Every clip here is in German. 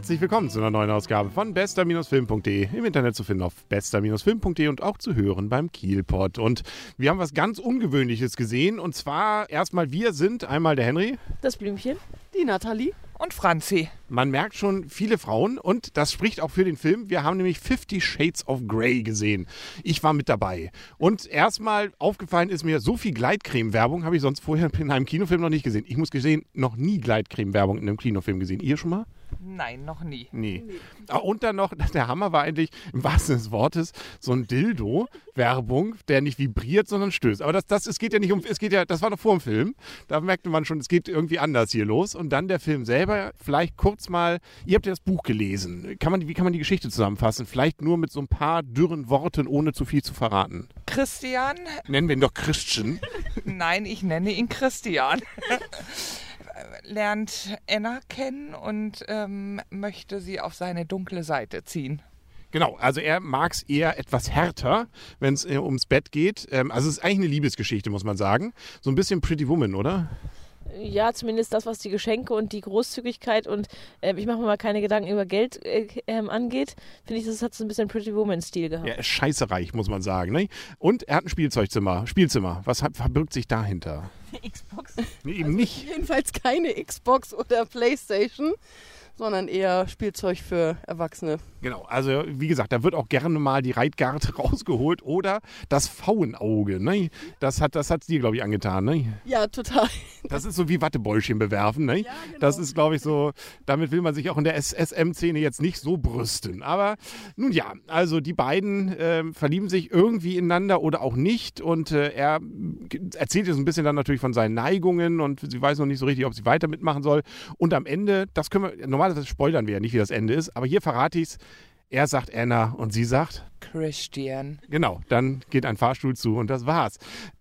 Herzlich willkommen zu einer neuen Ausgabe von bester-film.de. Im Internet zu finden auf bester-film.de und auch zu hören beim Kielpot. Und wir haben was ganz Ungewöhnliches gesehen. Und zwar erstmal, wir sind einmal der Henry. Das Blümchen. Die Nathalie. Und Franzi. Man merkt schon viele Frauen und das spricht auch für den Film. Wir haben nämlich Fifty Shades of Grey gesehen. Ich war mit dabei. Und erstmal aufgefallen ist mir, so viel Gleitcreme-Werbung habe ich sonst vorher in einem Kinofilm noch nicht gesehen. Ich muss gesehen, noch nie Gleitcreme-Werbung in einem Kinofilm gesehen. Ihr schon mal? Nein, noch nie. Nee. Ah, Und dann noch, der Hammer war eigentlich im wahrsten Sinne des Wortes so ein Dildo-Werbung, der nicht vibriert, sondern stößt. Aber das, das, es geht ja nicht um, es geht ja, das war noch vor dem Film. Da merkte man schon, es geht irgendwie anders hier los. Und dann der Film selber, vielleicht kurz mal, ihr habt ja das Buch gelesen. Kann man, wie kann man die Geschichte zusammenfassen? Vielleicht nur mit so ein paar dürren Worten, ohne zu viel zu verraten. Christian? Nennen wir ihn doch Christian. Nein, ich nenne ihn Christian. Lernt Anna kennen und ähm, möchte sie auf seine dunkle Seite ziehen. Genau, also er mag es eher etwas härter, wenn es äh, ums Bett geht. Ähm, also es ist eigentlich eine Liebesgeschichte, muss man sagen. So ein bisschen Pretty Woman, oder? Ja, zumindest das, was die Geschenke und die Großzügigkeit und ähm, ich mache mir mal keine Gedanken über Geld äh, ähm, angeht, finde ich, das hat so ein bisschen Pretty Woman-Stil gehabt. Er ist scheiße reich, muss man sagen. Ne? Und er hat ein Spielzeugzimmer. Spielzimmer. Was hat, verbirgt sich dahinter? Xbox. Nee, eben nicht. Jedenfalls keine Xbox oder Playstation, sondern eher Spielzeug für Erwachsene. Genau, also wie gesagt, da wird auch gerne mal die Reitgarte rausgeholt oder das Pfauenauge. Ne? Das hat das hat's dir, glaube ich, angetan. Ne? Ja, total. Das ist so wie Wattebäuschen bewerfen. Ne? Ja, genau. Das ist, glaube ich, so, damit will man sich auch in der SM-Szene jetzt nicht so brüsten. Aber nun ja, also die beiden ähm, verlieben sich irgendwie ineinander oder auch nicht. Und äh, er erzählt jetzt ein bisschen dann natürlich von seinen Neigungen und sie weiß noch nicht so richtig, ob sie weiter mitmachen soll. Und am Ende, das können wir, normalerweise spoilern wir ja nicht, wie das Ende ist, aber hier verrate ich es. Er sagt Anna und sie sagt, Christian. genau, dann geht ein Fahrstuhl zu und das war's.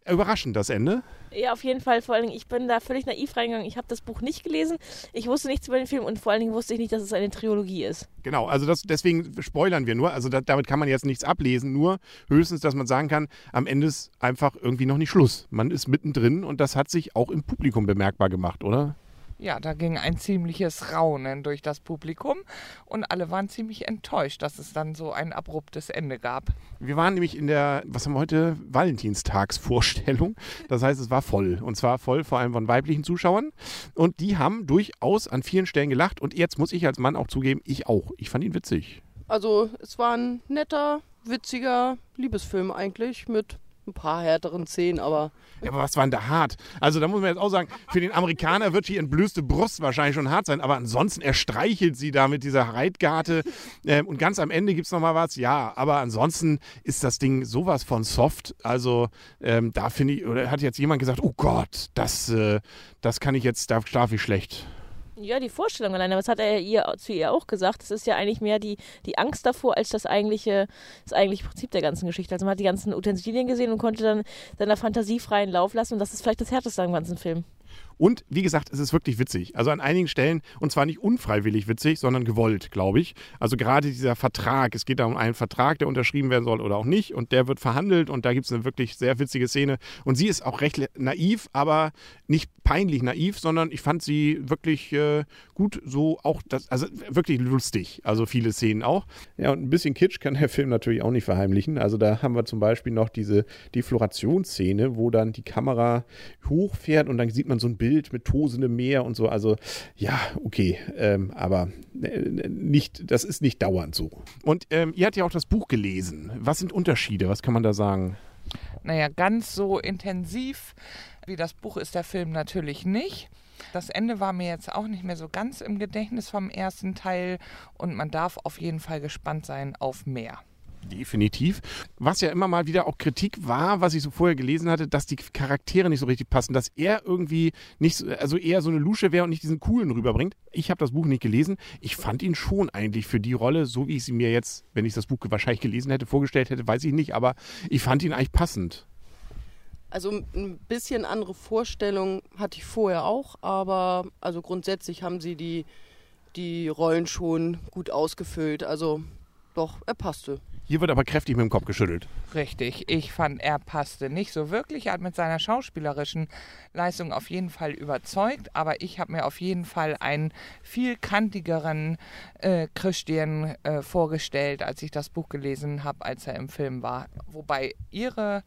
Überraschend das Ende. Ja, auf jeden Fall. Vor allen Dingen, ich bin da völlig naiv reingegangen. Ich habe das Buch nicht gelesen. Ich wusste nichts über den Film und vor allen Dingen wusste ich nicht, dass es eine Trilogie ist. Genau, also das, deswegen spoilern wir nur. Also da, damit kann man jetzt nichts ablesen, nur höchstens, dass man sagen kann, am Ende ist einfach irgendwie noch nicht Schluss. Man ist mittendrin und das hat sich auch im Publikum bemerkbar gemacht, oder? Ja, da ging ein ziemliches Raunen durch das Publikum und alle waren ziemlich enttäuscht, dass es dann so ein abruptes Ende gab. Wir waren nämlich in der, was haben wir heute, Valentinstagsvorstellung. Das heißt, es war voll. Und zwar voll vor allem von weiblichen Zuschauern. Und die haben durchaus an vielen Stellen gelacht. Und jetzt muss ich als Mann auch zugeben, ich auch. Ich fand ihn witzig. Also, es war ein netter, witziger Liebesfilm eigentlich mit ein paar härteren Szenen, aber Ja, aber was war denn da hart? Also da muss man jetzt auch sagen, für den Amerikaner wird die entblößte Brust wahrscheinlich schon hart sein, aber ansonsten, er streichelt sie da mit dieser Reitgarte ähm, und ganz am Ende gibt es nochmal was, ja, aber ansonsten ist das Ding sowas von soft, also ähm, da finde ich, oder hat jetzt jemand gesagt, oh Gott, das, äh, das kann ich jetzt, da schlafe ich schlecht. Ja, die Vorstellung alleine, was hat er ihr, zu ihr auch gesagt? Das ist ja eigentlich mehr die, die Angst davor, als das eigentliche, das eigentliche Prinzip der ganzen Geschichte. Also man hat die ganzen Utensilien gesehen und konnte dann seiner Fantasie freien Lauf lassen und das ist vielleicht das Härteste am ganzen Film. Und wie gesagt, es ist wirklich witzig. Also an einigen Stellen, und zwar nicht unfreiwillig witzig, sondern gewollt, glaube ich. Also gerade dieser Vertrag, es geht da um einen Vertrag, der unterschrieben werden soll oder auch nicht. Und der wird verhandelt und da gibt es eine wirklich sehr witzige Szene. Und sie ist auch recht naiv, aber nicht peinlich naiv, sondern ich fand sie wirklich äh, gut so auch, das, also wirklich lustig. Also viele Szenen auch. Ja, und ein bisschen Kitsch kann der Film natürlich auch nicht verheimlichen. Also da haben wir zum Beispiel noch diese Deflorationsszene, wo dann die Kamera hochfährt und dann sieht man so ein Bild mit tosendem Meer und so. Also ja, okay, ähm, aber äh, nicht, das ist nicht dauernd so. Und ähm, ihr habt ja auch das Buch gelesen. Was sind Unterschiede? Was kann man da sagen? Naja, ganz so intensiv wie das Buch ist der Film natürlich nicht. Das Ende war mir jetzt auch nicht mehr so ganz im Gedächtnis vom ersten Teil und man darf auf jeden Fall gespannt sein auf mehr. Definitiv. Was ja immer mal wieder auch Kritik war, was ich so vorher gelesen hatte, dass die Charaktere nicht so richtig passen, dass er irgendwie nicht, so, also eher so eine Lusche wäre und nicht diesen coolen rüberbringt. Ich habe das Buch nicht gelesen. Ich fand ihn schon eigentlich für die Rolle, so wie ich sie mir jetzt, wenn ich das Buch wahrscheinlich gelesen hätte, vorgestellt hätte, weiß ich nicht, aber ich fand ihn eigentlich passend. Also ein bisschen andere Vorstellung hatte ich vorher auch, aber also grundsätzlich haben sie die, die Rollen schon gut ausgefüllt. Also doch, er passte. Hier wird aber kräftig mit dem Kopf geschüttelt. Richtig, ich fand, er passte nicht so wirklich. Er hat mit seiner schauspielerischen Leistung auf jeden Fall überzeugt, aber ich habe mir auf jeden Fall einen viel kantigeren äh, Christian äh, vorgestellt, als ich das Buch gelesen habe, als er im Film war. Wobei ihre,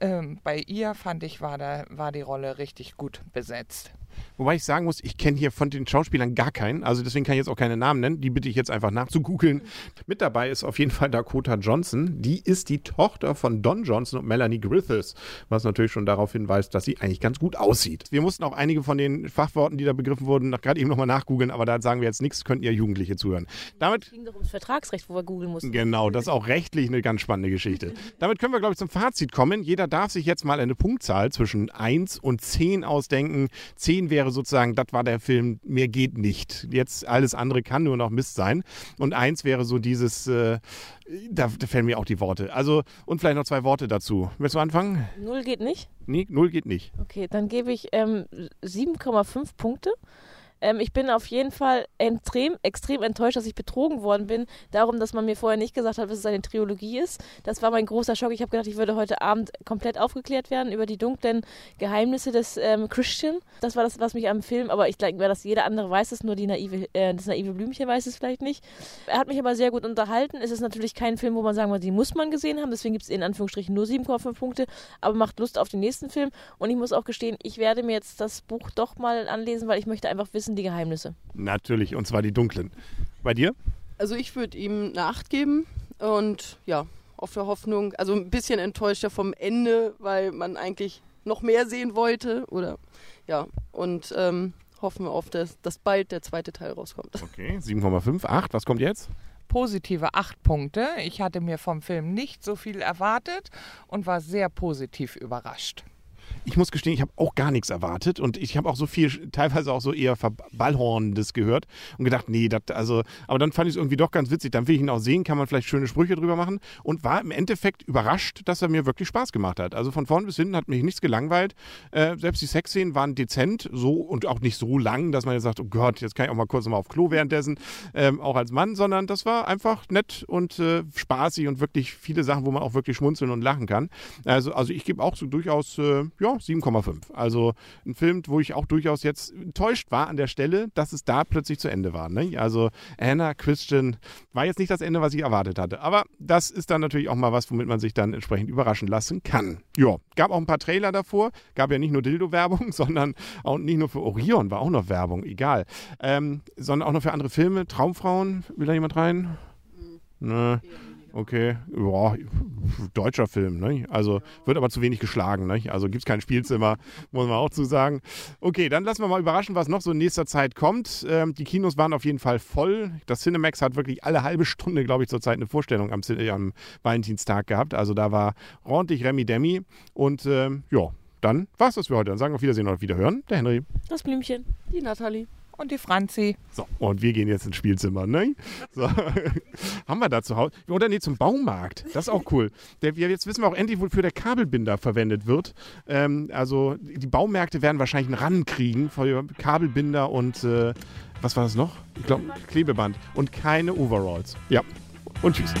ähm, bei ihr fand ich, war, da, war die Rolle richtig gut besetzt. Wobei ich sagen muss, ich kenne hier von den Schauspielern gar keinen. Also deswegen kann ich jetzt auch keine Namen nennen. Die bitte ich jetzt einfach nachzugoogeln. Mit dabei ist auf jeden Fall Dakota Johnson. Die ist die Tochter von Don Johnson und Melanie Griffiths. Was natürlich schon darauf hinweist, dass sie eigentlich ganz gut aussieht. Wir mussten auch einige von den Fachworten, die da begriffen wurden, gerade eben nochmal nachgoogeln. Aber da sagen wir jetzt nichts, könnten ihr Jugendliche zuhören. Damit Es ging doch ums Vertragsrecht, wo wir googeln mussten. Genau, das ist auch rechtlich eine ganz spannende Geschichte. Damit können wir, glaube ich, zum Fazit kommen. Jeder darf sich jetzt mal eine Punktzahl zwischen 1 und 10 ausdenken. 10 wäre sozusagen, das war der Film, mehr geht nicht. Jetzt alles andere kann nur noch Mist sein. Und 1 wäre so dieses, äh, da, da fällen mir auch die Worte. Also, und vielleicht noch zwei Worte dazu. Willst du anfangen? Null geht nicht. Nee, 0 geht nicht. Okay, dann gebe ich ähm, 7,5 Punkte. Ähm, ich bin auf jeden Fall extrem, extrem enttäuscht, dass ich betrogen worden bin. Darum, dass man mir vorher nicht gesagt hat, dass es eine Trilogie ist. Das war mein großer Schock. Ich habe gedacht, ich würde heute Abend komplett aufgeklärt werden über die dunklen Geheimnisse des ähm, Christian. Das war das, was mich am Film, aber ich denke mir, dass jeder andere weiß es, nur die naive, äh, das naive Blümchen weiß es vielleicht nicht. Er hat mich aber sehr gut unterhalten. Es ist natürlich kein Film, wo man sagen muss, den muss man gesehen haben. Deswegen gibt es in Anführungsstrichen nur 7,5 Punkte, aber macht Lust auf den nächsten Film. Und ich muss auch gestehen, ich werde mir jetzt das Buch doch mal anlesen, weil ich möchte einfach wissen, die Geheimnisse. Natürlich, und zwar die dunklen. Bei dir? Also ich würde ihm eine 8 geben und ja, auf der Hoffnung, also ein bisschen enttäuscht ja vom Ende, weil man eigentlich noch mehr sehen wollte oder ja und ähm, hoffen wir auf, das, dass bald der zweite Teil rauskommt. Okay, 7,5, 8. Was kommt jetzt? Positive acht Punkte. Ich hatte mir vom Film nicht so viel erwartet und war sehr positiv überrascht. Ich muss gestehen, ich habe auch gar nichts erwartet und ich habe auch so viel, teilweise auch so eher Verballhornendes gehört und gedacht, nee, das, also, aber dann fand ich es irgendwie doch ganz witzig. Dann will ich ihn auch sehen, kann man vielleicht schöne Sprüche drüber machen und war im Endeffekt überrascht, dass er mir wirklich Spaß gemacht hat. Also von vorn bis hinten hat mich nichts gelangweilt. Äh, selbst die Sexszenen waren dezent, so und auch nicht so lang, dass man jetzt sagt, oh Gott, jetzt kann ich auch mal kurz mal auf Klo währenddessen, ähm, auch als Mann, sondern das war einfach nett und äh, spaßig und wirklich viele Sachen, wo man auch wirklich schmunzeln und lachen kann. Also, also ich gebe auch so durchaus, äh, ja, 7,5. Also ein Film, wo ich auch durchaus jetzt enttäuscht war an der Stelle, dass es da plötzlich zu Ende war. Ne? Also Anna, Christian, war jetzt nicht das Ende, was ich erwartet hatte. Aber das ist dann natürlich auch mal was, womit man sich dann entsprechend überraschen lassen kann. Ja, gab auch ein paar Trailer davor. Gab ja nicht nur Dildo-Werbung, sondern auch nicht nur für Orion war auch noch Werbung, egal. Ähm, sondern auch noch für andere Filme. Traumfrauen, will da jemand rein? Ne. Okay, ja, deutscher Film, ne? Also wird aber zu wenig geschlagen, ne? Also gibt es kein Spielzimmer, muss man auch zu sagen. Okay, dann lassen wir mal überraschen, was noch so in nächster Zeit kommt. Ähm, die Kinos waren auf jeden Fall voll. Das Cinemax hat wirklich alle halbe Stunde, glaube ich, zurzeit eine Vorstellung am, am Valentinstag gehabt. Also da war ordentlich Remi Demi. Und ähm, ja, dann war's das für heute. Dann sagen wir auf Wiedersehen und auf Wiederhören. Der Henry. Das Blümchen. Die Nathalie. Und die Franzi. So, und wir gehen jetzt ins Spielzimmer, ne? So. Haben wir da zu Hause? Oder nee, zum Baumarkt. Das ist auch cool. Der, jetzt wissen wir auch endlich, wofür der Kabelbinder verwendet wird. Ähm, also die Baumärkte werden wahrscheinlich einen Ran kriegen für Kabelbinder und äh, was war das noch? Ich glaube, Klebeband. Und keine Overalls. Ja. Und tschüss.